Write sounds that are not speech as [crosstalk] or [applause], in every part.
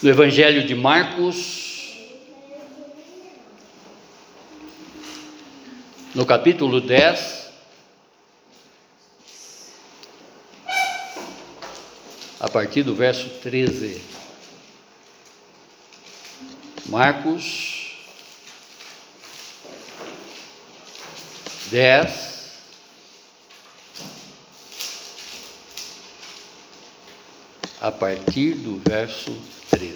no Evangelho de Marcos, no capítulo 10, a partir do verso 13. Marcos 10, a partir do verso 13.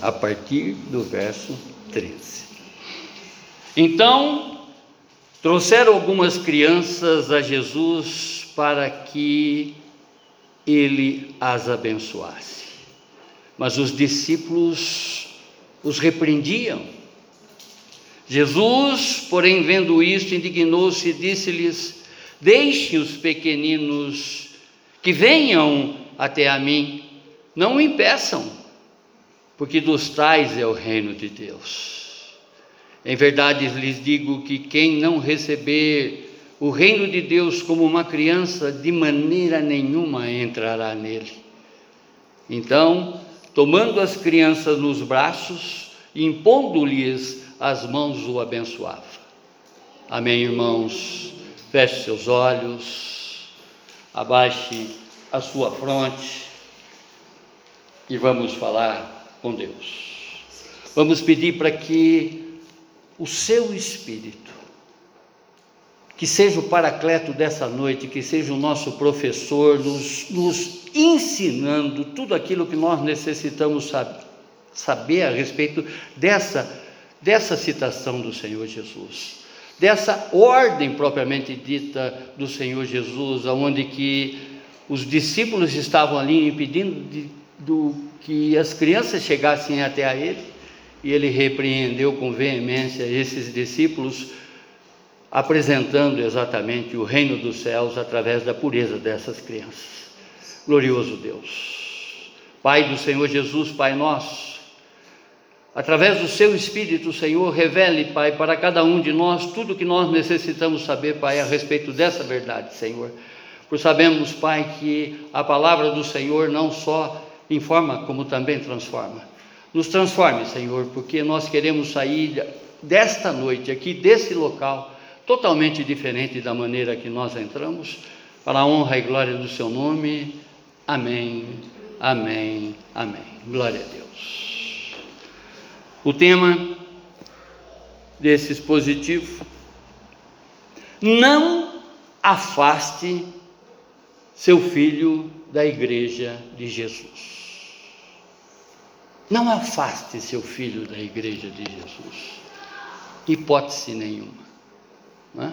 A partir do verso 13. Então, trouxeram algumas crianças a Jesus para que ele as abençoasse. Mas os discípulos os repreendiam. Jesus, porém, vendo isto, indignou-se e disse-lhes: Deixe os pequeninos que venham até a mim, não o impeçam, porque dos tais é o reino de Deus. Em verdade lhes digo que quem não receber o reino de Deus como uma criança, de maneira nenhuma entrará nele. Então, tomando as crianças nos braços, impondo-lhes as mãos, o abençoava. Amém, irmãos? Feche seus olhos, abaixe a sua fronte e vamos falar com Deus. Vamos pedir para que o seu Espírito, que seja o paracleto dessa noite, que seja o nosso professor, nos, nos ensinando tudo aquilo que nós necessitamos saber, saber a respeito dessa, dessa citação do Senhor Jesus, dessa ordem propriamente dita do Senhor Jesus, aonde que os discípulos estavam ali impedindo de, do, que as crianças chegassem até a ele, e ele repreendeu com veemência esses discípulos, apresentando exatamente o reino dos céus através da pureza dessas crianças glorioso Deus. Pai do Senhor Jesus, Pai nosso, através do seu Espírito, Senhor, revele, Pai, para cada um de nós tudo o que nós necessitamos saber, Pai, a respeito dessa verdade, Senhor. Por sabemos, Pai, que a palavra do Senhor não só informa, como também transforma. Nos transforme, Senhor, porque nós queremos sair desta noite, aqui desse local, totalmente diferente da maneira que nós entramos, para a honra e glória do Seu nome. Amém, amém, amém. Glória a Deus. O tema desse expositivo: não afaste seu filho da igreja de Jesus. Não afaste seu filho da igreja de Jesus. Hipótese nenhuma. É?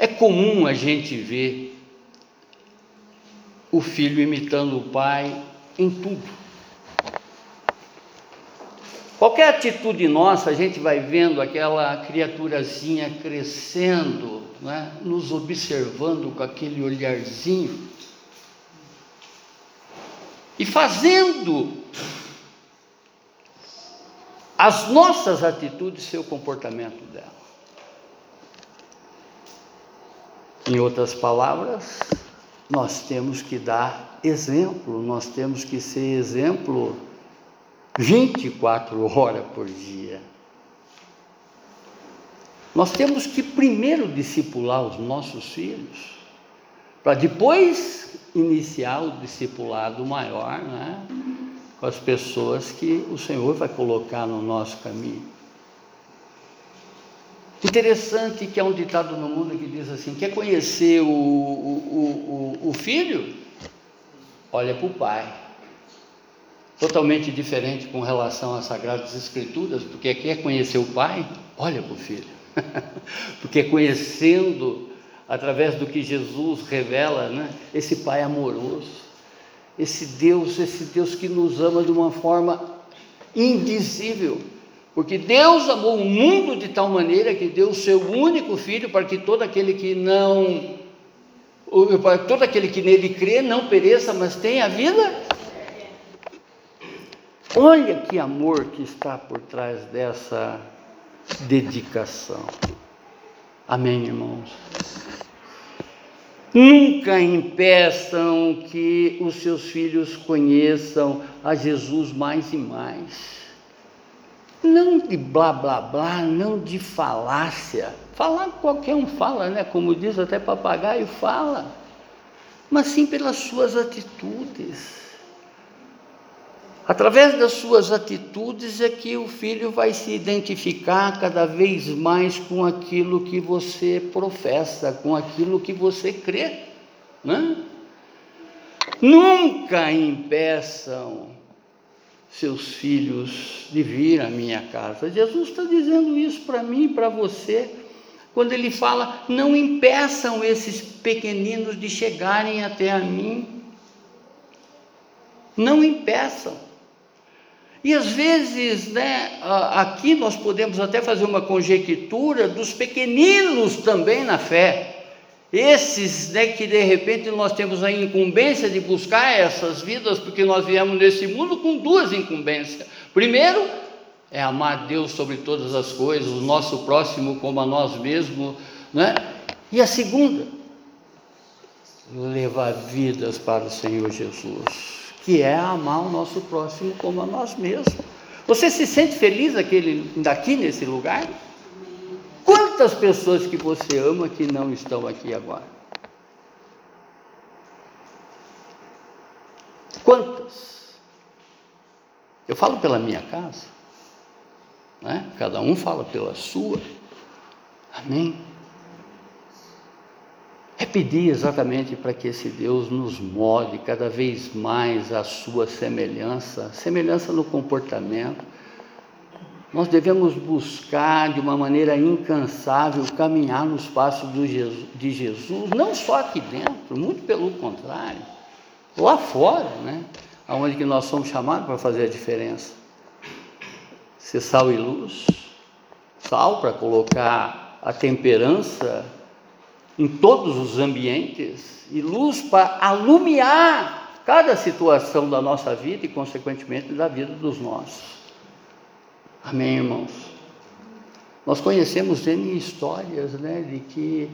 é comum a gente ver o filho imitando o pai em tudo. Qualquer atitude nossa, a gente vai vendo aquela criaturazinha crescendo, né? nos observando com aquele olharzinho e fazendo as nossas atitudes ser o comportamento dela. Em outras palavras, nós temos que dar exemplo, nós temos que ser exemplo 24 horas por dia. Nós temos que primeiro discipular os nossos filhos, para depois iniciar o discipulado maior, né? com as pessoas que o Senhor vai colocar no nosso caminho. Interessante que há um ditado no mundo que diz assim: quer conhecer o, o, o, o filho? Olha para o pai. Totalmente diferente com relação às Sagradas Escrituras, porque quer conhecer o pai? Olha para o filho. [laughs] porque conhecendo, através do que Jesus revela, né, esse pai amoroso, esse Deus, esse Deus que nos ama de uma forma indizível porque Deus amou o mundo de tal maneira que deu o seu único filho para que todo aquele que não para todo aquele que nele crê não pereça, mas tenha a vida. Olha que amor que está por trás dessa dedicação. Amém, irmãos? Nunca impeçam que os seus filhos conheçam a Jesus mais e mais. Não de blá blá blá, não de falácia. Falar qualquer um fala, né? Como diz até papagaio fala. Mas sim pelas suas atitudes. Através das suas atitudes é que o filho vai se identificar cada vez mais com aquilo que você professa, com aquilo que você crê. Né? Nunca impeçam seus filhos de vir à minha casa. Jesus está dizendo isso para mim e para você. Quando ele fala, não impeçam esses pequeninos de chegarem até a mim. Não impeçam. E às vezes, né, aqui nós podemos até fazer uma conjectura dos pequeninos também na fé. Esses né, que de repente nós temos a incumbência de buscar essas vidas, porque nós viemos nesse mundo com duas incumbências. Primeiro, é amar Deus sobre todas as coisas, o nosso próximo como a nós mesmos, né? E a segunda, levar vidas para o Senhor Jesus que é amar o nosso próximo como a nós mesmos. Você se sente feliz aquele, daqui nesse lugar? Quantas pessoas que você ama que não estão aqui agora? Quantas? Eu falo pela minha casa, né? cada um fala pela sua. Amém? é pedir exatamente para que esse Deus nos molde cada vez mais a sua semelhança, semelhança no comportamento. Nós devemos buscar de uma maneira incansável caminhar nos passos de Jesus, não só aqui dentro, muito pelo contrário, lá fora, né? Onde que nós somos chamados para fazer a diferença. Ser sal e luz, sal para colocar a temperança em todos os ambientes e luz para alumiar cada situação da nossa vida e, consequentemente, da vida dos nossos. Amém, irmãos? Nós conhecemos N histórias né, de que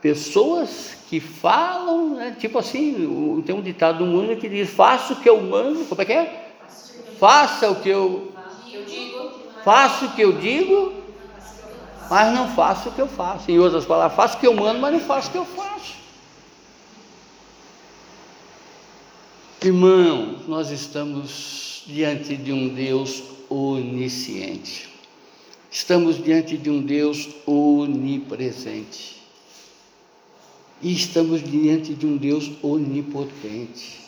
pessoas que falam, né, tipo assim, tem um ditado no mundo que diz: faça o que eu mando, como é que é? Faça o que eu, faça o que eu digo mas não faço o que eu faço. Em outras palavras, faço o que eu mando, mas não faço o que eu faço. Irmãos, nós estamos diante de um Deus onisciente. Estamos diante de um Deus onipresente. E estamos diante de um Deus onipotente.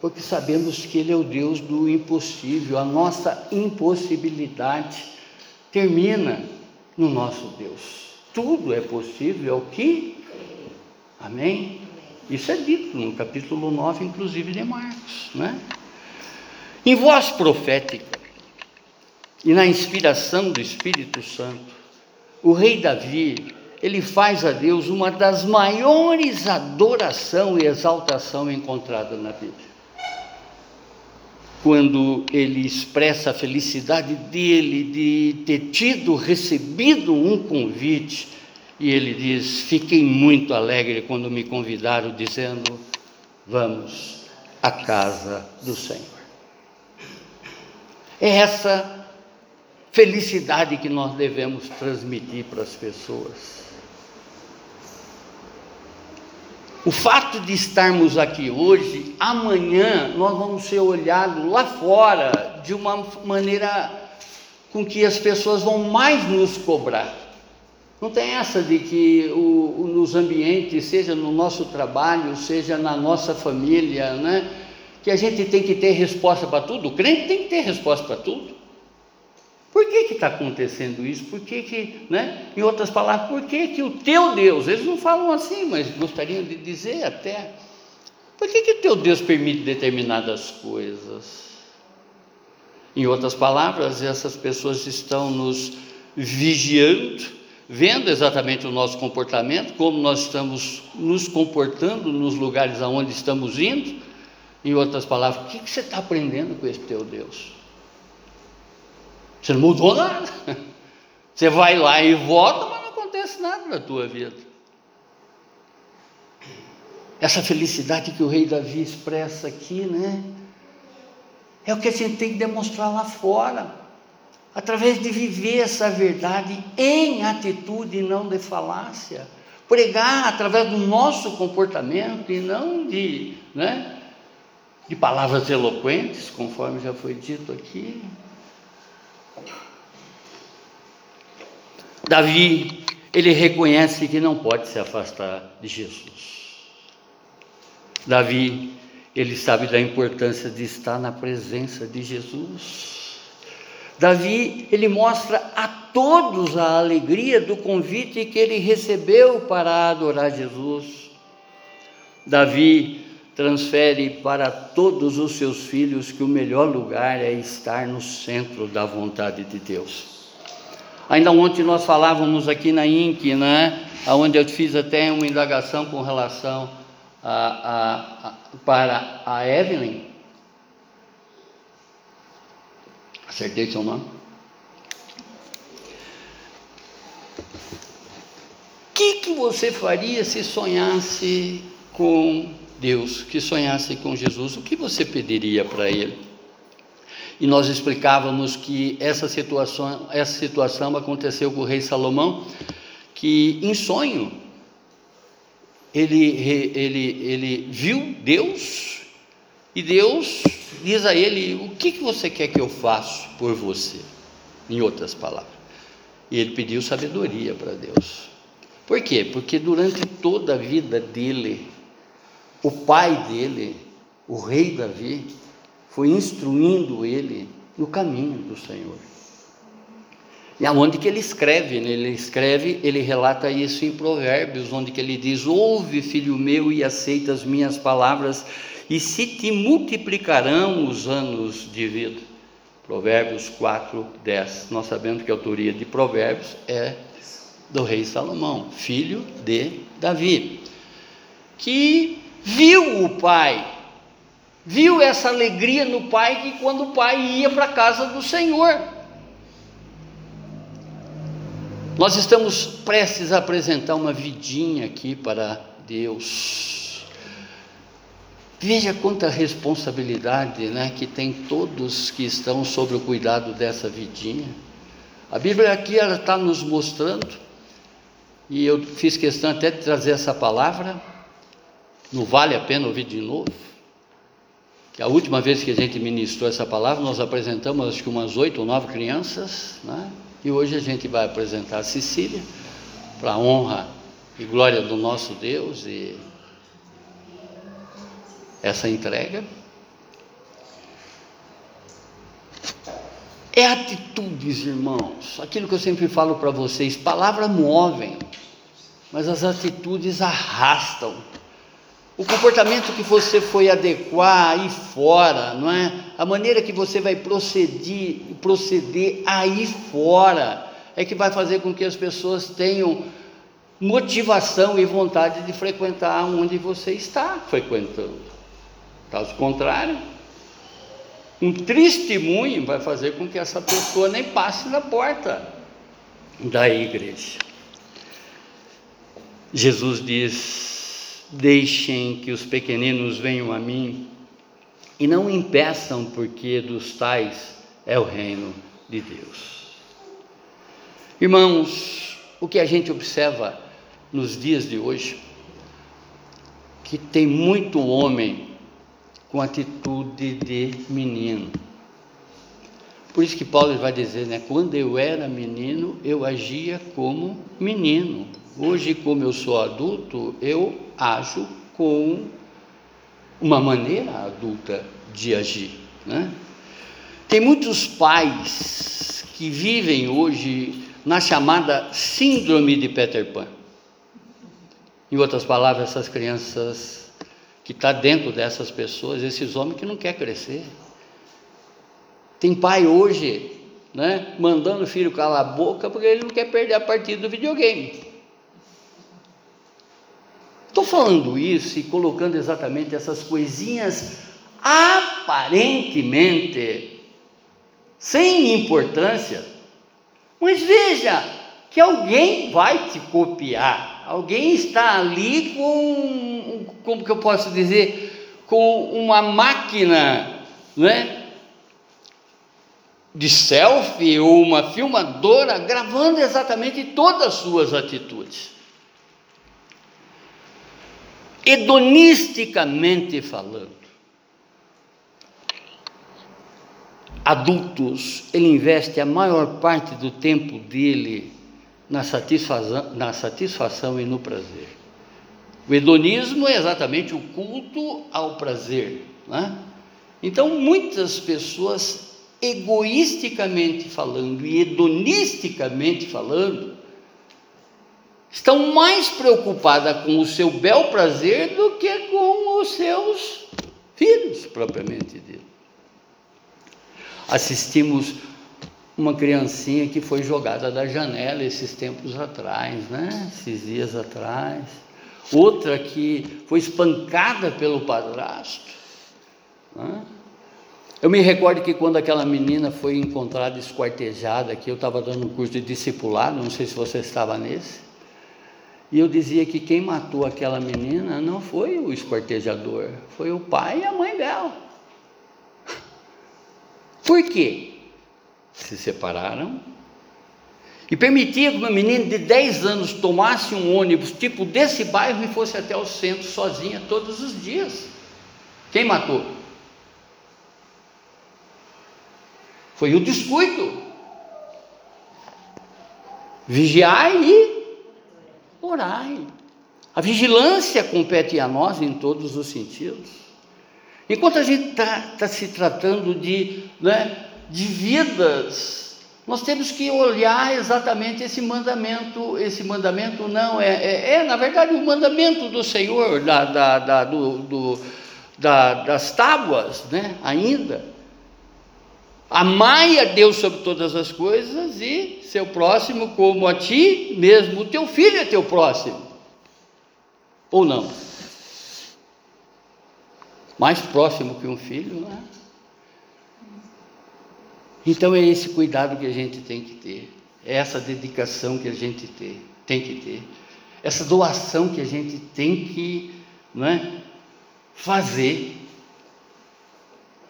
Porque sabemos que Ele é o Deus do impossível. A nossa impossibilidade termina no nosso Deus. Tudo é possível ao que? Amém? Isso é dito no capítulo 9, inclusive de Marcos, né? Em voz profética e na inspiração do Espírito Santo, o rei Davi, ele faz a Deus uma das maiores adoração e exaltação encontrada na Bíblia quando ele expressa a felicidade dele de ter tido, recebido um convite, e ele diz: Fiquei muito alegre quando me convidaram, dizendo: Vamos à casa do Senhor. É essa felicidade que nós devemos transmitir para as pessoas. O fato de estarmos aqui hoje, amanhã nós vamos ser olhados lá fora de uma maneira com que as pessoas vão mais nos cobrar. Não tem essa de que o, o, nos ambientes, seja no nosso trabalho, seja na nossa família, né, que a gente tem que ter resposta para tudo. O crente tem que ter resposta para tudo. Por que está acontecendo isso? Por que, que né? em outras palavras, por que, que o teu Deus, eles não falam assim, mas gostariam de dizer até, por que, que o teu Deus permite determinadas coisas? Em outras palavras, essas pessoas estão nos vigiando, vendo exatamente o nosso comportamento, como nós estamos nos comportando nos lugares aonde estamos indo, Em outras palavras, o que, que você está aprendendo com esse teu Deus? Você não mudou nada. Você vai lá e volta, mas não acontece nada na tua vida. Essa felicidade que o rei Davi expressa aqui, né? É o que a gente tem que demonstrar lá fora, através de viver essa verdade em atitude e não de falácia. Pregar através do nosso comportamento e não de, né, de palavras eloquentes, conforme já foi dito aqui. Davi, ele reconhece que não pode se afastar de Jesus. Davi, ele sabe da importância de estar na presença de Jesus. Davi, ele mostra a todos a alegria do convite que ele recebeu para adorar Jesus. Davi transfere para todos os seus filhos que o melhor lugar é estar no centro da vontade de Deus. Ainda ontem nós falávamos aqui na INC, né, onde eu fiz até uma indagação com relação a, a, a, para a Evelyn. Acertei seu nome? O que, que você faria se sonhasse com Deus, que sonhasse com Jesus? O que você pediria para Ele? E nós explicávamos que essa situação, essa situação aconteceu com o rei Salomão, que em sonho ele, ele, ele viu Deus e Deus diz a ele: O que, que você quer que eu faça por você? Em outras palavras. E ele pediu sabedoria para Deus. Por quê? Porque durante toda a vida dele, o pai dele, o rei Davi, foi instruindo ele no caminho do Senhor. E aonde que ele escreve? Né? Ele escreve, ele relata isso em Provérbios, onde que ele diz: Ouve, filho meu, e aceita as minhas palavras, e se te multiplicarão os anos de vida. Provérbios 4, 10. Nós sabemos que a autoria de Provérbios é do rei Salomão, filho de Davi, que viu o pai viu essa alegria no pai que quando o pai ia para a casa do Senhor. Nós estamos prestes a apresentar uma vidinha aqui para Deus. Veja quanta responsabilidade né, que tem todos que estão sobre o cuidado dessa vidinha. A Bíblia aqui ela está nos mostrando, e eu fiz questão até de trazer essa palavra, não vale a pena ouvir de novo a última vez que a gente ministrou essa palavra, nós apresentamos acho que umas oito ou nove crianças, né? e hoje a gente vai apresentar a Cecília, para a honra e glória do nosso Deus e essa entrega. É atitudes, irmãos, aquilo que eu sempre falo para vocês: palavras movem, mas as atitudes arrastam o comportamento que você foi adequar aí fora, não é? A maneira que você vai proceder, proceder aí fora é que vai fazer com que as pessoas tenham motivação e vontade de frequentar onde você está frequentando. Caso contrário, um testemunho vai fazer com que essa pessoa nem passe na porta da igreja. Jesus diz: Deixem que os pequeninos venham a mim e não impeçam, porque dos tais é o reino de Deus. Irmãos, o que a gente observa nos dias de hoje, que tem muito homem com atitude de menino. Por isso que Paulo vai dizer, né? Quando eu era menino, eu agia como menino. Hoje, como eu sou adulto, eu ajo com uma maneira adulta de agir. Né? Tem muitos pais que vivem hoje na chamada síndrome de Peter Pan. Em outras palavras, essas crianças que estão tá dentro dessas pessoas, esses homens que não querem crescer. Tem pai hoje, né, mandando o filho calar a boca porque ele não quer perder a partida do videogame. Estou falando isso e colocando exatamente essas coisinhas aparentemente sem importância, mas veja que alguém vai te copiar, alguém está ali com, como que eu posso dizer, com uma máquina, né? de selfie ou uma filmadora gravando exatamente todas as suas atitudes. Hedonisticamente falando, adultos, ele investe a maior parte do tempo dele na satisfação, na satisfação e no prazer. O hedonismo é exatamente o culto ao prazer. Né? Então, muitas pessoas egoisticamente falando e hedonisticamente falando, estão mais preocupadas com o seu bel prazer do que com os seus filhos, propriamente dito. Assistimos uma criancinha que foi jogada da janela esses tempos atrás, né? Esses dias atrás. Outra que foi espancada pelo padrasto. Né? Eu me recordo que quando aquela menina foi encontrada esquartejada, que eu estava dando um curso de discipulado, não sei se você estava nesse, e eu dizia que quem matou aquela menina não foi o esquartejador, foi o pai e a mãe dela. Por quê? Se separaram e permitia que uma menina de 10 anos tomasse um ônibus tipo desse bairro e fosse até o centro sozinha todos os dias. Quem matou? Foi o descuido. Vigiai e orai. A vigilância compete a nós em todos os sentidos. Enquanto a gente está tá se tratando de, né, de vidas, nós temos que olhar exatamente esse mandamento. Esse mandamento não é, é, é na verdade, o mandamento do Senhor, da, da, da do, do, da, das tábuas, né, ainda Amai a Deus sobre todas as coisas e seu próximo como a ti mesmo. O teu filho é teu próximo. Ou não? Mais próximo que um filho, não é? Então é esse cuidado que a gente tem que ter, é essa dedicação que a gente ter, tem que ter, essa doação que a gente tem que não é, fazer,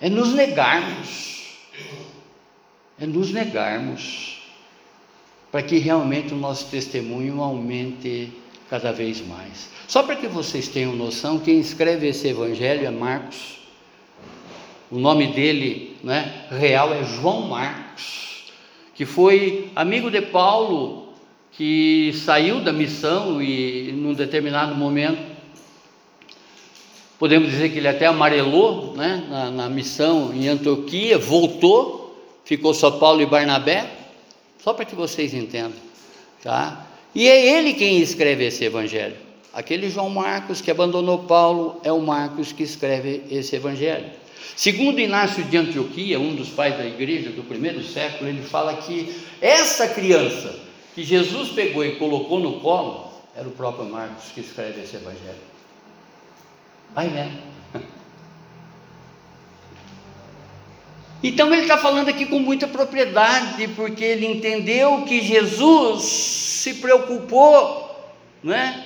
é nos negarmos é nos negarmos para que realmente o nosso testemunho aumente cada vez mais. Só para que vocês tenham noção, quem escreve esse evangelho é Marcos. O nome dele, né, real é João Marcos, que foi amigo de Paulo, que saiu da missão e num determinado momento podemos dizer que ele até amarelou né, na, na missão em Antioquia, voltou ficou só Paulo e Barnabé, só para que vocês entendam, tá? E é ele quem escreve esse evangelho. Aquele João Marcos que abandonou Paulo é o Marcos que escreve esse evangelho. Segundo Inácio de Antioquia, um dos pais da igreja do primeiro século, ele fala que essa criança que Jesus pegou e colocou no colo era o próprio Marcos que escreve esse evangelho. Vai vendo. Então ele está falando aqui com muita propriedade, porque ele entendeu que Jesus se preocupou, né,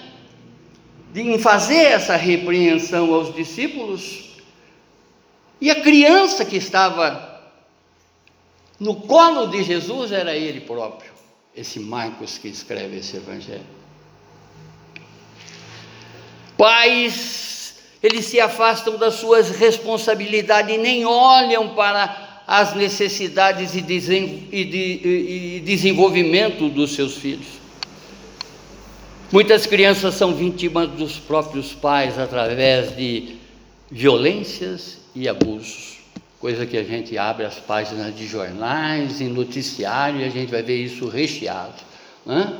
em fazer essa repreensão aos discípulos, e a criança que estava no colo de Jesus era ele próprio, esse Marcos que escreve esse evangelho. Pais, eles se afastam das suas responsabilidades e nem olham para as necessidades e, desenvolvimento dos seus filhos. Muitas crianças são vítimas dos próprios pais através de violências e abusos, coisa que a gente abre as páginas de jornais e noticiário e a gente vai ver isso recheado. Né?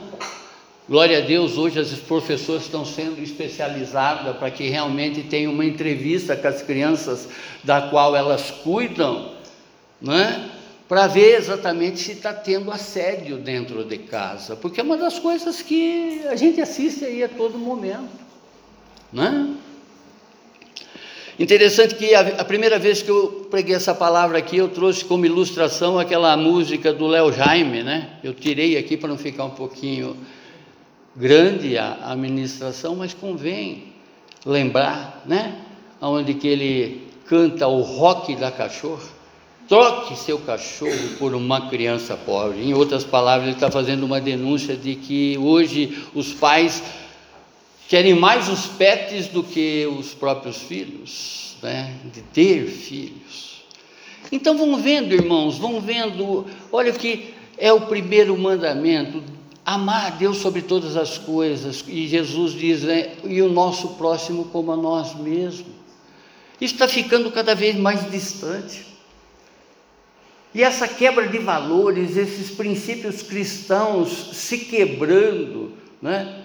Glória a Deus, hoje as professoras estão sendo especializadas para que realmente tenha uma entrevista com as crianças da qual elas cuidam né? para ver exatamente se está tendo assédio dentro de casa, porque é uma das coisas que a gente assiste aí a todo momento. Né? Interessante que a, a, primeira vez que eu preguei essa palavra aqui, eu trouxe como ilustração aquela música do Léo Jaime, né? Eu tirei aqui para não ficar um pouquinho grande a, a ministração, mas convém lembrar, né? Onde que ele canta o rock da cachorra. Troque seu cachorro por uma criança pobre. Em outras palavras, ele está fazendo uma denúncia de que hoje os pais querem mais os pets do que os próprios filhos, né? de ter filhos. Então vão vendo, irmãos, vão vendo, olha que é o primeiro mandamento, amar a Deus sobre todas as coisas, e Jesus diz, né, e o nosso próximo como a nós mesmos. Está ficando cada vez mais distante. E essa quebra de valores, esses princípios cristãos se quebrando, né?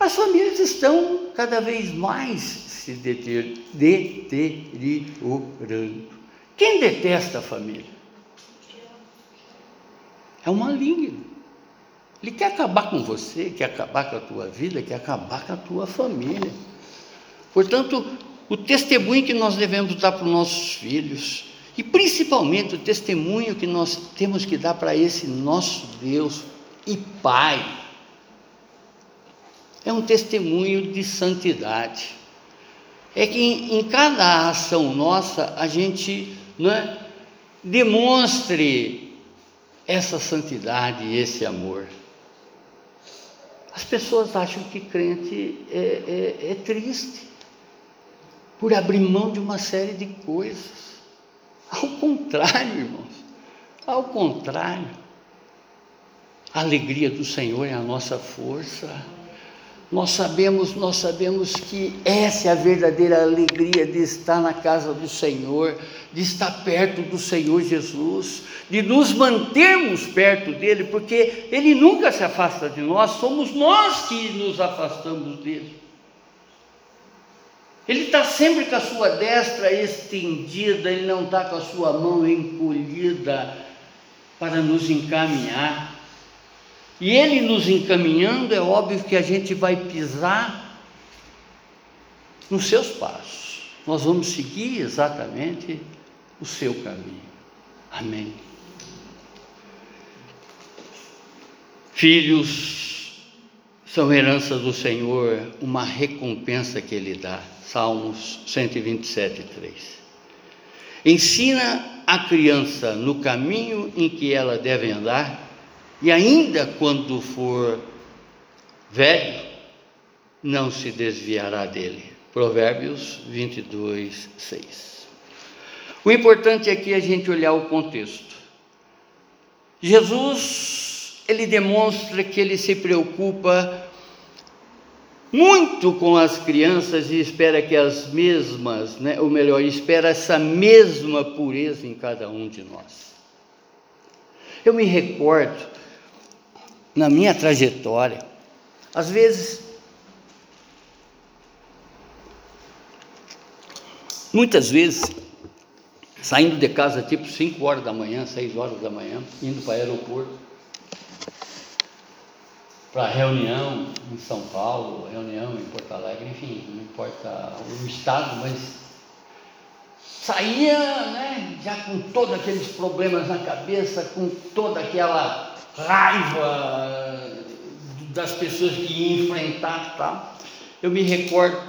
as famílias estão cada vez mais se deteriorando. Quem detesta a família? É um maligno. Ele quer acabar com você, quer acabar com a tua vida, quer acabar com a tua família. Portanto, o testemunho que nós devemos dar para os nossos filhos, e principalmente o testemunho que nós temos que dar para esse nosso Deus e Pai, é um testemunho de santidade. É que em, em cada ação nossa a gente é, demonstre essa santidade e esse amor. As pessoas acham que crente é, é, é triste por abrir mão de uma série de coisas. Ao contrário, irmãos, ao contrário. A alegria do Senhor é a nossa força. Nós sabemos, nós sabemos que essa é a verdadeira alegria de estar na casa do Senhor, de estar perto do Senhor Jesus, de nos mantermos perto dele, porque ele nunca se afasta de nós, somos nós que nos afastamos dele. Ele está sempre com a sua destra estendida, ele não está com a sua mão encolhida para nos encaminhar. E ele nos encaminhando, é óbvio que a gente vai pisar nos seus passos. Nós vamos seguir exatamente o seu caminho. Amém. Filhos são herança do Senhor, uma recompensa que Ele dá. Salmos 127, 3. Ensina a criança no caminho em que ela deve andar e ainda quando for velho, não se desviará dele. Provérbios 22, 6. O importante aqui é a gente olhar o contexto. Jesus, ele demonstra que ele se preocupa muito com as crianças e espera que as mesmas, né, ou melhor, espera essa mesma pureza em cada um de nós. Eu me recordo na minha trajetória. Às vezes, muitas vezes, saindo de casa tipo 5 horas da manhã, 6 horas da manhã, indo para o aeroporto, para reunião em São Paulo, reunião em Porto Alegre, enfim, não importa o estado, mas saía né, já com todos aqueles problemas na cabeça, com toda aquela raiva das pessoas que iam enfrentar tá? Eu me recordo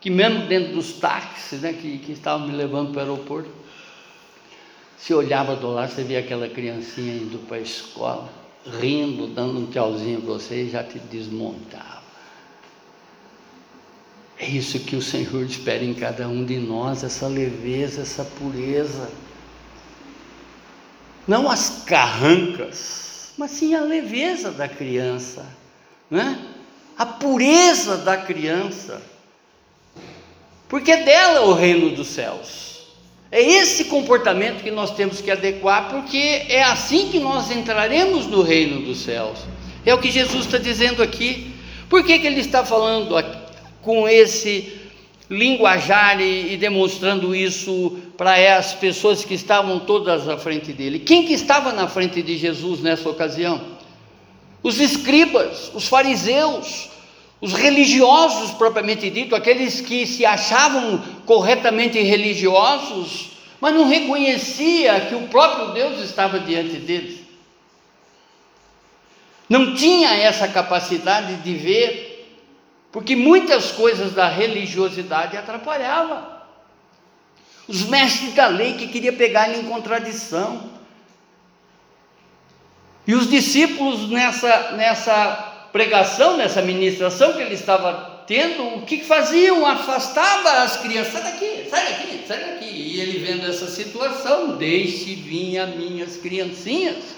que mesmo dentro dos táxis né, que, que estavam me levando para o aeroporto, se olhava do lado, você via aquela criancinha indo para a escola, rindo, dando um tchauzinho para você e já te desmontava. É isso que o Senhor espera em cada um de nós, essa leveza, essa pureza. Não as carrancas, mas sim a leveza da criança, né? a pureza da criança, porque é dela o reino dos céus. É esse comportamento que nós temos que adequar, porque é assim que nós entraremos no reino dos céus. É o que Jesus está dizendo aqui. Por que, que ele está falando com esse linguajar e, e demonstrando isso para as pessoas que estavam todas à frente dele. Quem que estava na frente de Jesus nessa ocasião? Os escribas, os fariseus, Os religiosos, propriamente dito, aqueles que se achavam corretamente religiosos, mas não reconhecia que o próprio Deus estava diante deles. Não tinha essa capacidade de ver, porque muitas coisas da religiosidade atrapalhavam. Os mestres da lei que queria pegar ele em contradição. E os discípulos nessa, nessa pregação, nessa ministração que ele estava tendo, o que faziam? Afastava as crianças, sai daqui, sai daqui, sai daqui. E ele vendo essa situação, deixe vir as minhas criancinhas.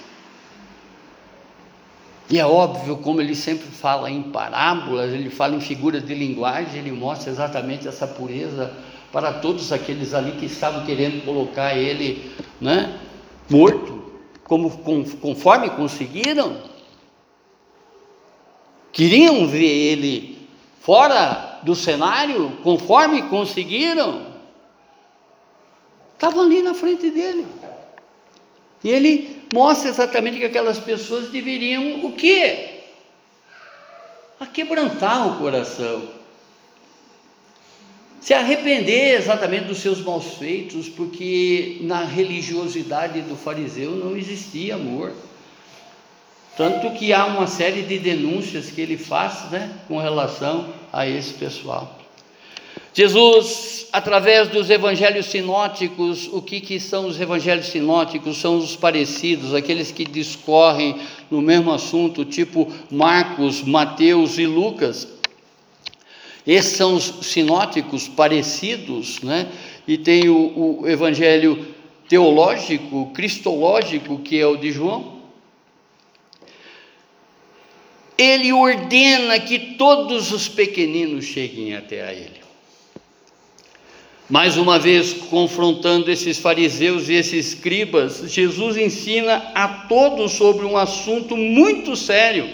E é óbvio, como ele sempre fala em parábolas, ele fala em figuras de linguagem, ele mostra exatamente essa pureza para todos aqueles ali que estavam querendo colocar ele né, morto, como, conforme conseguiram. Queriam ver ele fora do cenário, conforme conseguiram. Estavam ali na frente dele. E ele mostra exatamente que aquelas pessoas deveriam o quê? A quebrantar o coração. Se arrepender exatamente dos seus maus feitos, porque na religiosidade do fariseu não existia amor. Tanto que há uma série de denúncias que ele faz né, com relação a esse pessoal. Jesus, através dos evangelhos sinóticos, o que, que são os evangelhos sinóticos? São os parecidos, aqueles que discorrem no mesmo assunto, tipo Marcos, Mateus e Lucas. Esses são os sinóticos parecidos, né? E tem o, o evangelho teológico, cristológico, que é o de João. Ele ordena que todos os pequeninos cheguem até a ele mais uma vez confrontando esses fariseus e esses escribas, Jesus ensina a todos sobre um assunto muito sério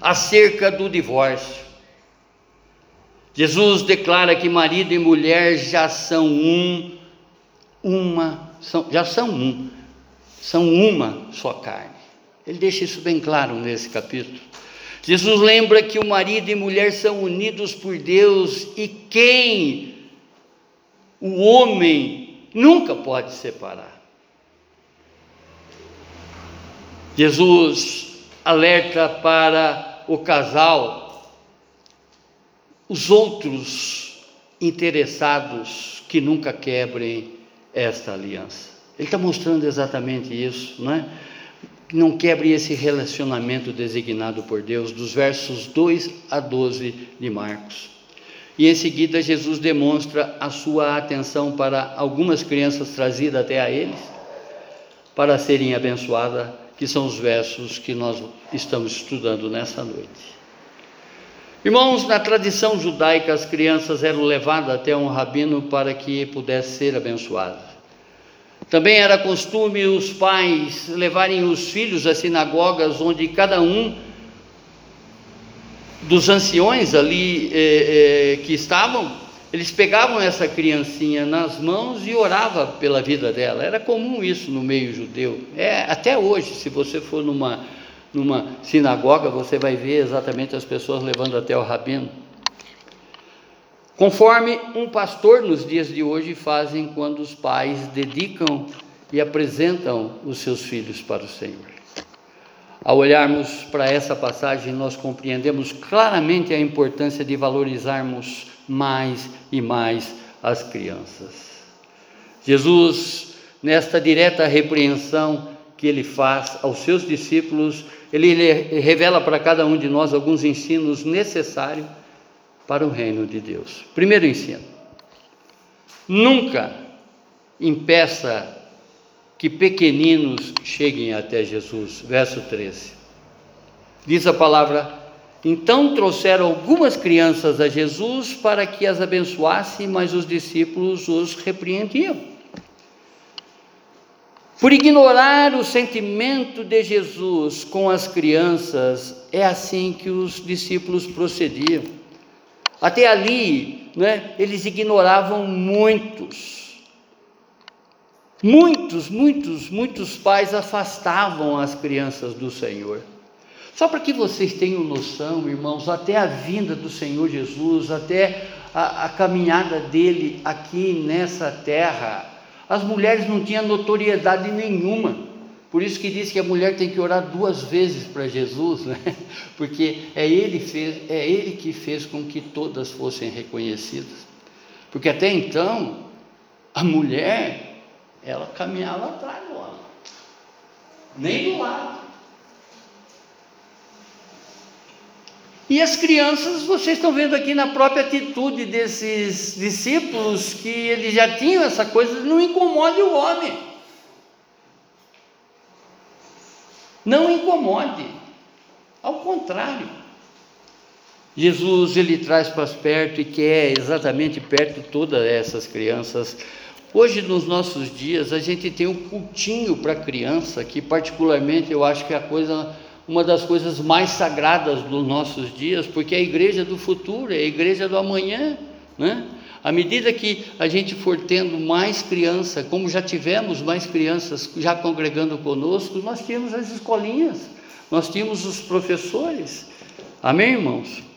acerca do divórcio. Jesus declara que marido e mulher já são um, uma, são, já são um, são uma só carne. Ele deixa isso bem claro nesse capítulo. Jesus lembra que o marido e mulher são unidos por Deus e quem o homem nunca pode separar. Jesus alerta para o casal, os outros interessados que nunca quebrem esta aliança. Ele está mostrando exatamente isso, não é? Não quebre esse relacionamento designado por Deus, dos versos 2 a 12 de Marcos. E em seguida, Jesus demonstra a sua atenção para algumas crianças trazidas até a eles, para serem abençoadas, que são os versos que nós estamos estudando nessa noite. Irmãos, na tradição judaica, as crianças eram levadas até um rabino para que pudesse ser abençoadas. Também era costume os pais levarem os filhos às sinagogas, onde cada um dos anciões ali é, é, que estavam, eles pegavam essa criancinha nas mãos e orava pela vida dela. Era comum isso no meio judeu. É até hoje, se você for numa numa sinagoga, você vai ver exatamente as pessoas levando até o rabino. Conforme um pastor nos dias de hoje fazem quando os pais dedicam e apresentam os seus filhos para o Senhor. Ao olharmos para essa passagem, nós compreendemos claramente a importância de valorizarmos mais e mais as crianças. Jesus, nesta direta repreensão que ele faz aos seus discípulos, ele revela para cada um de nós alguns ensinos necessários para o reino de Deus. Primeiro ensino: nunca impeça que pequeninos cheguem até Jesus. Verso 13. Diz a palavra: Então trouxeram algumas crianças a Jesus para que as abençoasse, mas os discípulos os repreendiam. Por ignorar o sentimento de Jesus com as crianças, é assim que os discípulos procediam. Até ali, né, eles ignoravam muitos Muitos, muitos, muitos pais afastavam as crianças do Senhor. Só para que vocês tenham noção, irmãos, até a vinda do Senhor Jesus, até a, a caminhada dele aqui nessa terra, as mulheres não tinham notoriedade nenhuma. Por isso que diz que a mulher tem que orar duas vezes para Jesus, né? [laughs] Porque é ele, fez, é ele que fez com que todas fossem reconhecidas. Porque até então, a mulher, ela caminhava atrás do homem, nem do lado. E as crianças, vocês estão vendo aqui na própria atitude desses discípulos, que eles já tinham essa coisa, não incomode o homem. Não incomode. Ao contrário. Jesus ele traz para perto e quer exatamente perto todas essas crianças. Hoje nos nossos dias a gente tem um cultinho para criança que particularmente eu acho que é a coisa uma das coisas mais sagradas dos nossos dias, porque é a igreja do futuro, é a igreja do amanhã, né? À medida que a gente for tendo mais criança, como já tivemos mais crianças já congregando conosco, nós tínhamos as escolinhas, nós tínhamos os professores. Amém, irmãos?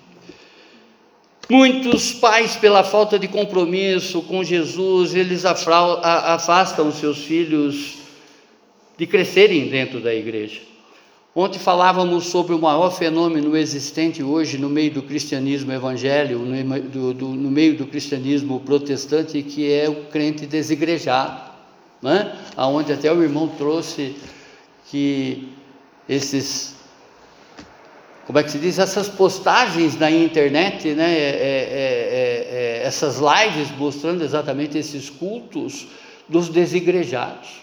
Muitos pais, pela falta de compromisso com Jesus, eles afastam seus filhos de crescerem dentro da igreja. Ontem falávamos sobre o maior fenômeno existente hoje no meio do cristianismo evangélico, no, no meio do cristianismo protestante, que é o crente desigrejado, né? onde até o irmão trouxe que esses, como é que se diz, essas postagens na internet, né? É, é, é, é essas lives mostrando exatamente esses cultos dos desigrejados.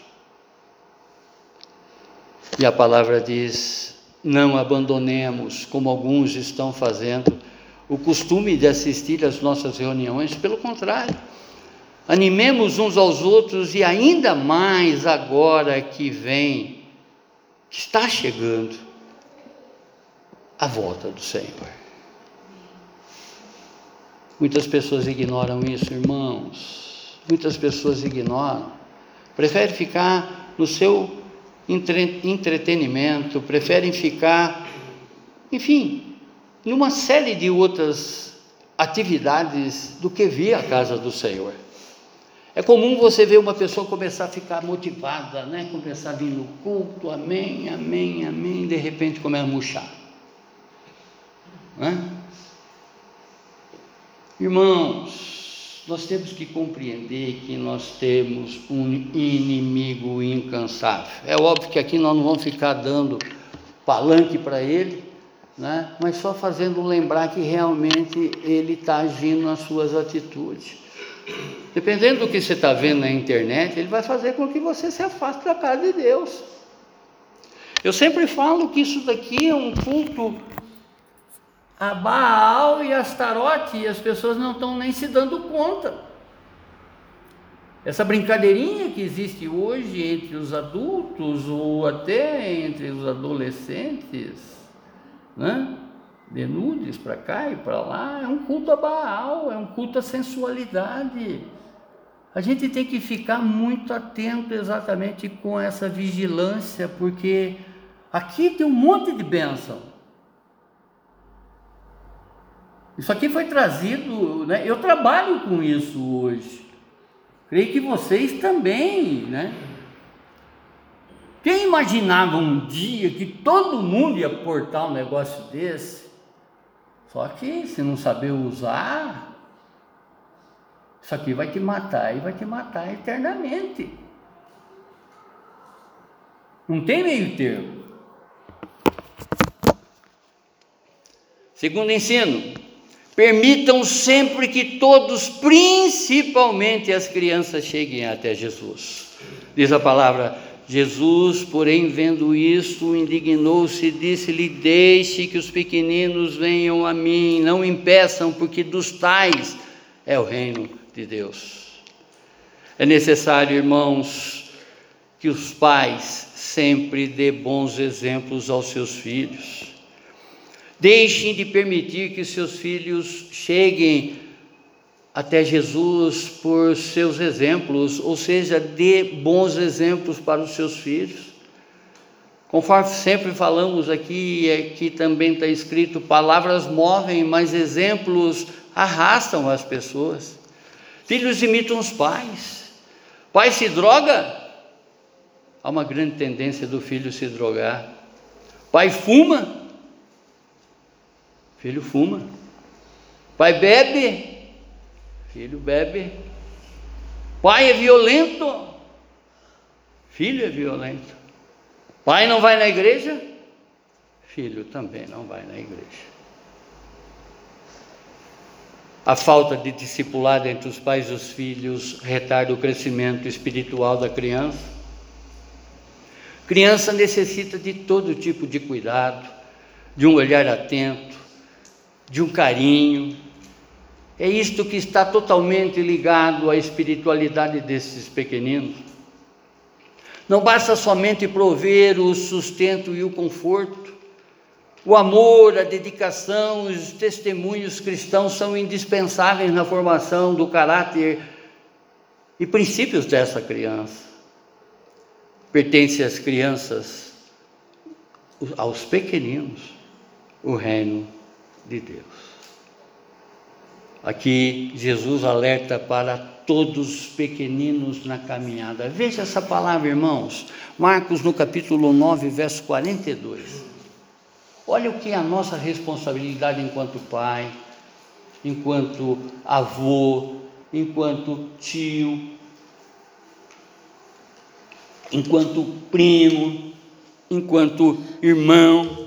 E a palavra diz: não abandonemos, como alguns estão fazendo, o costume de assistir às nossas reuniões, pelo contrário, animemos uns aos outros e ainda mais agora que vem, que está chegando a volta do Senhor. Muitas pessoas ignoram isso, irmãos. Muitas pessoas ignoram. Preferem ficar no seu entre, entretenimento, preferem ficar, enfim, numa série de outras atividades do que vir à casa do Senhor. É comum você ver uma pessoa começar a ficar motivada, né? começar a vir no culto, amém, amém, amém, de repente começa a murchar. Né? Irmãos, nós temos que compreender que nós temos um inimigo incansável. É óbvio que aqui nós não vamos ficar dando palanque para ele, né? mas só fazendo lembrar que realmente ele está agindo nas suas atitudes. Dependendo do que você está vendo na internet, ele vai fazer com que você se afaste da casa de Deus. Eu sempre falo que isso daqui é um culto a Baal e Astarote e as pessoas não estão nem se dando conta. Essa brincadeirinha que existe hoje entre os adultos ou até entre os adolescentes, né? de nudes para cá e para lá, é um culto a Baal, é um culto à sensualidade. A gente tem que ficar muito atento exatamente com essa vigilância, porque aqui tem um monte de bênção. Isso aqui foi trazido, né? eu trabalho com isso hoje. Creio que vocês também, né? Quem imaginava um dia que todo mundo ia portar um negócio desse? Só que se não saber usar, isso aqui vai te matar e vai te matar eternamente. Não tem meio termo. Segundo ensino, Permitam sempre que todos, principalmente as crianças, cheguem até Jesus. Diz a palavra: Jesus, porém, vendo isso, indignou-se e disse-lhe: Deixe que os pequeninos venham a mim, não impeçam, porque dos tais é o reino de Deus. É necessário, irmãos, que os pais sempre dê bons exemplos aos seus filhos. Deixem de permitir que seus filhos cheguem até Jesus por seus exemplos, ou seja, dê bons exemplos para os seus filhos. Conforme sempre falamos aqui, aqui também está escrito: palavras movem, mas exemplos arrastam as pessoas. Filhos imitam os pais. Pai se droga, há uma grande tendência do filho se drogar. Pai fuma, filho fuma. Pai bebe, filho bebe. Pai é violento, filho é violento. Pai não vai na igreja, filho também não vai na igreja. A falta de discipulado entre os pais e os filhos retarda o crescimento espiritual da criança. Criança necessita de todo tipo de cuidado, de um olhar atento, de um carinho. É isto que está totalmente ligado à espiritualidade desses pequeninos. Não basta somente prover o sustento e o conforto. O amor, a dedicação, os testemunhos cristãos são indispensáveis na formação do caráter e princípios dessa criança. Pertence às crianças, aos pequeninos, o reino de Deus. Aqui Jesus alerta para todos os pequeninos na caminhada. Veja essa palavra, irmãos. Marcos no capítulo 9, verso 42. Olha o que é a nossa responsabilidade enquanto pai, enquanto avô, enquanto tio, enquanto primo, enquanto irmão.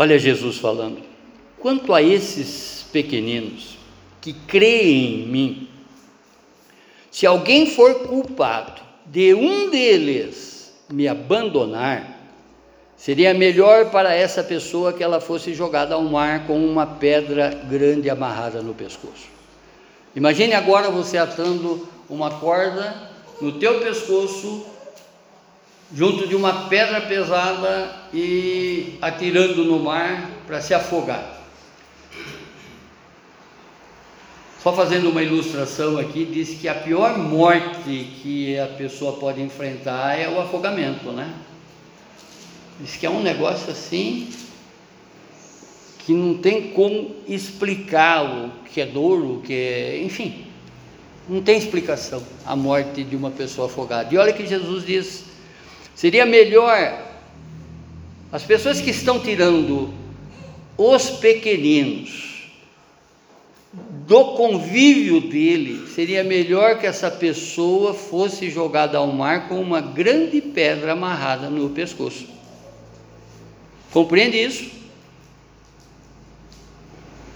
Olha Jesus falando. Quanto a esses pequeninos que creem em mim, se alguém for culpado de um deles me abandonar, seria melhor para essa pessoa que ela fosse jogada ao mar com uma pedra grande amarrada no pescoço. Imagine agora você atando uma corda no teu pescoço junto de uma pedra pesada e atirando no mar para se afogar. Só fazendo uma ilustração aqui, diz que a pior morte que a pessoa pode enfrentar é o afogamento, né? Diz que é um negócio assim que não tem como explicar o que é dor, o que é, enfim, não tem explicação a morte de uma pessoa afogada. E olha que Jesus diz Seria melhor as pessoas que estão tirando os pequeninos do convívio dele, seria melhor que essa pessoa fosse jogada ao mar com uma grande pedra amarrada no pescoço. Compreende isso?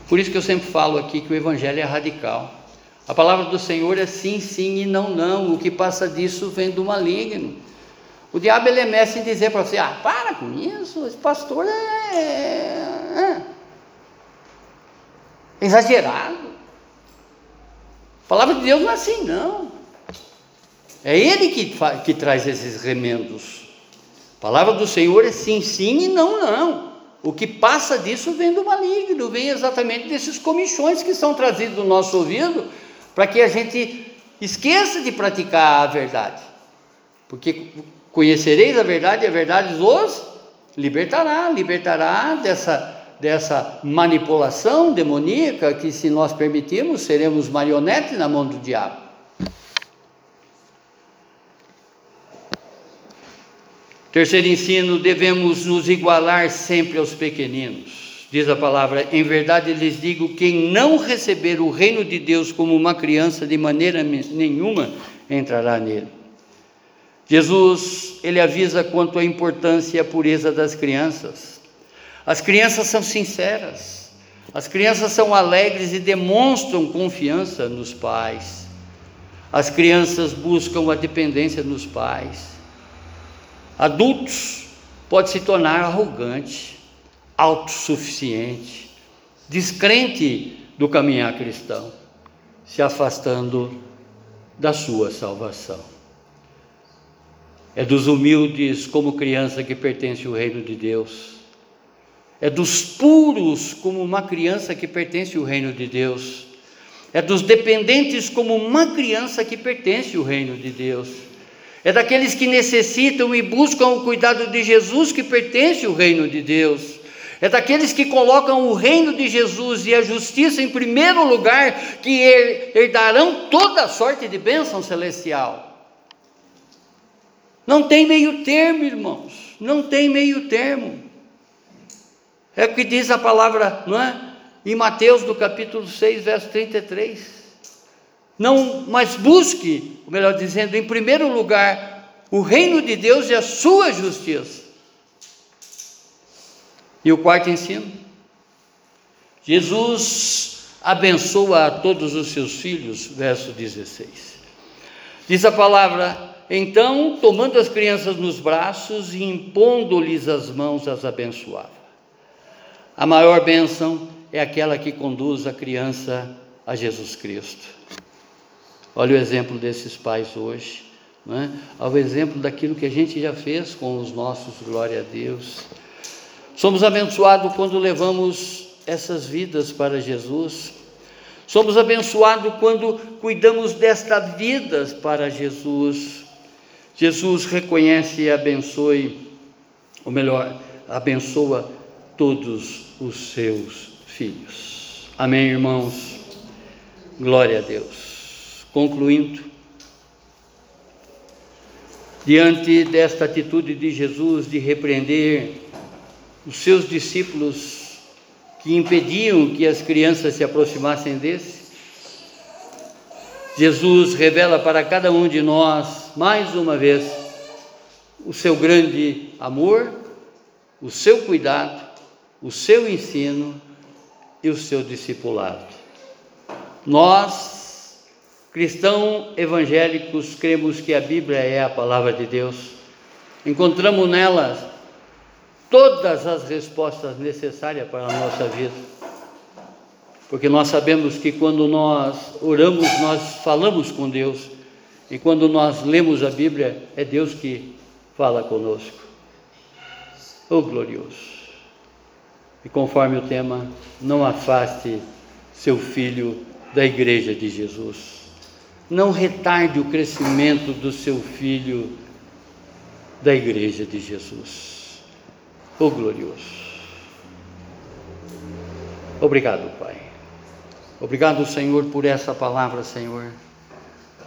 Por isso que eu sempre falo aqui que o Evangelho é radical. A palavra do Senhor é sim, sim e não, não. O que passa disso vem do maligno. O diabo ele é mestre em dizer para você: ah, para com isso, esse pastor é, é, é exagerado. A palavra de Deus não é assim, não. É Ele que, que traz esses remendos. A palavra do Senhor é sim, sim e não, não. O que passa disso vem do maligno, vem exatamente desses comichões que são trazidos do nosso ouvido para que a gente esqueça de praticar a verdade. Porque Conhecereis a verdade e a verdade os libertará, libertará dessa, dessa manipulação demoníaca que, se nós permitirmos, seremos marionetes na mão do diabo. Terceiro ensino: devemos nos igualar sempre aos pequeninos. Diz a palavra: em verdade lhes digo: quem não receber o reino de Deus como uma criança, de maneira nenhuma entrará nele. Jesus, ele avisa quanto à importância e a pureza das crianças. As crianças são sinceras, as crianças são alegres e demonstram confiança nos pais. As crianças buscam a dependência nos pais. Adultos pode se tornar arrogante, autossuficiente, descrente do caminhar cristão, se afastando da sua salvação. É dos humildes como criança que pertence ao reino de Deus. É dos puros como uma criança que pertence ao reino de Deus. É dos dependentes como uma criança que pertence ao reino de Deus. É daqueles que necessitam e buscam o cuidado de Jesus que pertence o reino de Deus. É daqueles que colocam o reino de Jesus e a justiça em primeiro lugar que herdarão toda sorte de bênção celestial. Não tem meio termo, irmãos. Não tem meio termo. É o que diz a palavra, não é? Em Mateus, do capítulo 6, verso 33. Não, mas busque, melhor dizendo, em primeiro lugar, o reino de Deus e a sua justiça. E o quarto ensino. Jesus abençoa a todos os seus filhos, verso 16. Diz a palavra: então, tomando as crianças nos braços e impondo-lhes as mãos, as abençoava. A maior bênção é aquela que conduz a criança a Jesus Cristo. Olha o exemplo desses pais hoje, não é? ao exemplo daquilo que a gente já fez com os nossos, glória a Deus. Somos abençoados quando levamos essas vidas para Jesus. Somos abençoados quando cuidamos destas vidas para Jesus. Jesus reconhece e abençoe, ou melhor, abençoa todos os seus filhos. Amém, irmãos? Glória a Deus. Concluindo, diante desta atitude de Jesus de repreender os seus discípulos que impediam que as crianças se aproximassem desse, Jesus revela para cada um de nós, mais uma vez, o seu grande amor, o seu cuidado, o seu ensino e o seu discipulado. Nós, cristãos evangélicos, cremos que a Bíblia é a palavra de Deus. Encontramos nela todas as respostas necessárias para a nossa vida porque nós sabemos que quando nós oramos, nós falamos com Deus, e quando nós lemos a Bíblia, é Deus que fala conosco. Oh glorioso! E conforme o tema, não afaste seu filho da igreja de Jesus. Não retarde o crescimento do seu filho da igreja de Jesus. Oh glorioso! Obrigado, Pai. Obrigado, Senhor, por essa palavra, Senhor.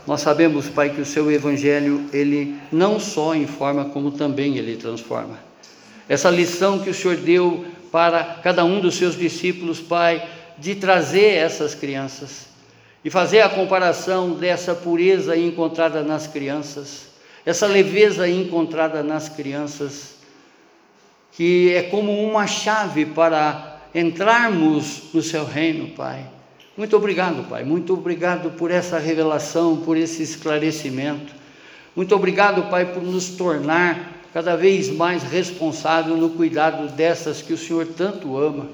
Nós sabemos, Pai, que o seu evangelho, ele não só informa, como também ele transforma. Essa lição que o Senhor deu para cada um dos seus discípulos, Pai, de trazer essas crianças e fazer a comparação dessa pureza encontrada nas crianças, essa leveza encontrada nas crianças, que é como uma chave para entrarmos no seu reino, Pai. Muito obrigado, Pai. Muito obrigado por essa revelação, por esse esclarecimento. Muito obrigado, Pai, por nos tornar cada vez mais responsável no cuidado dessas que o Senhor tanto ama.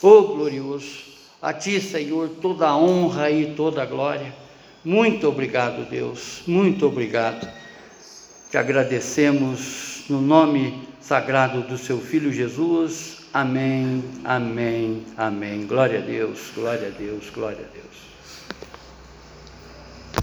Oh, glorioso! A Ti, Senhor, toda a honra e toda a glória. Muito obrigado, Deus. Muito obrigado. Te agradecemos no nome sagrado do Seu Filho Jesus. Amém, amém, amém. Glória a Deus, glória a Deus, glória a Deus.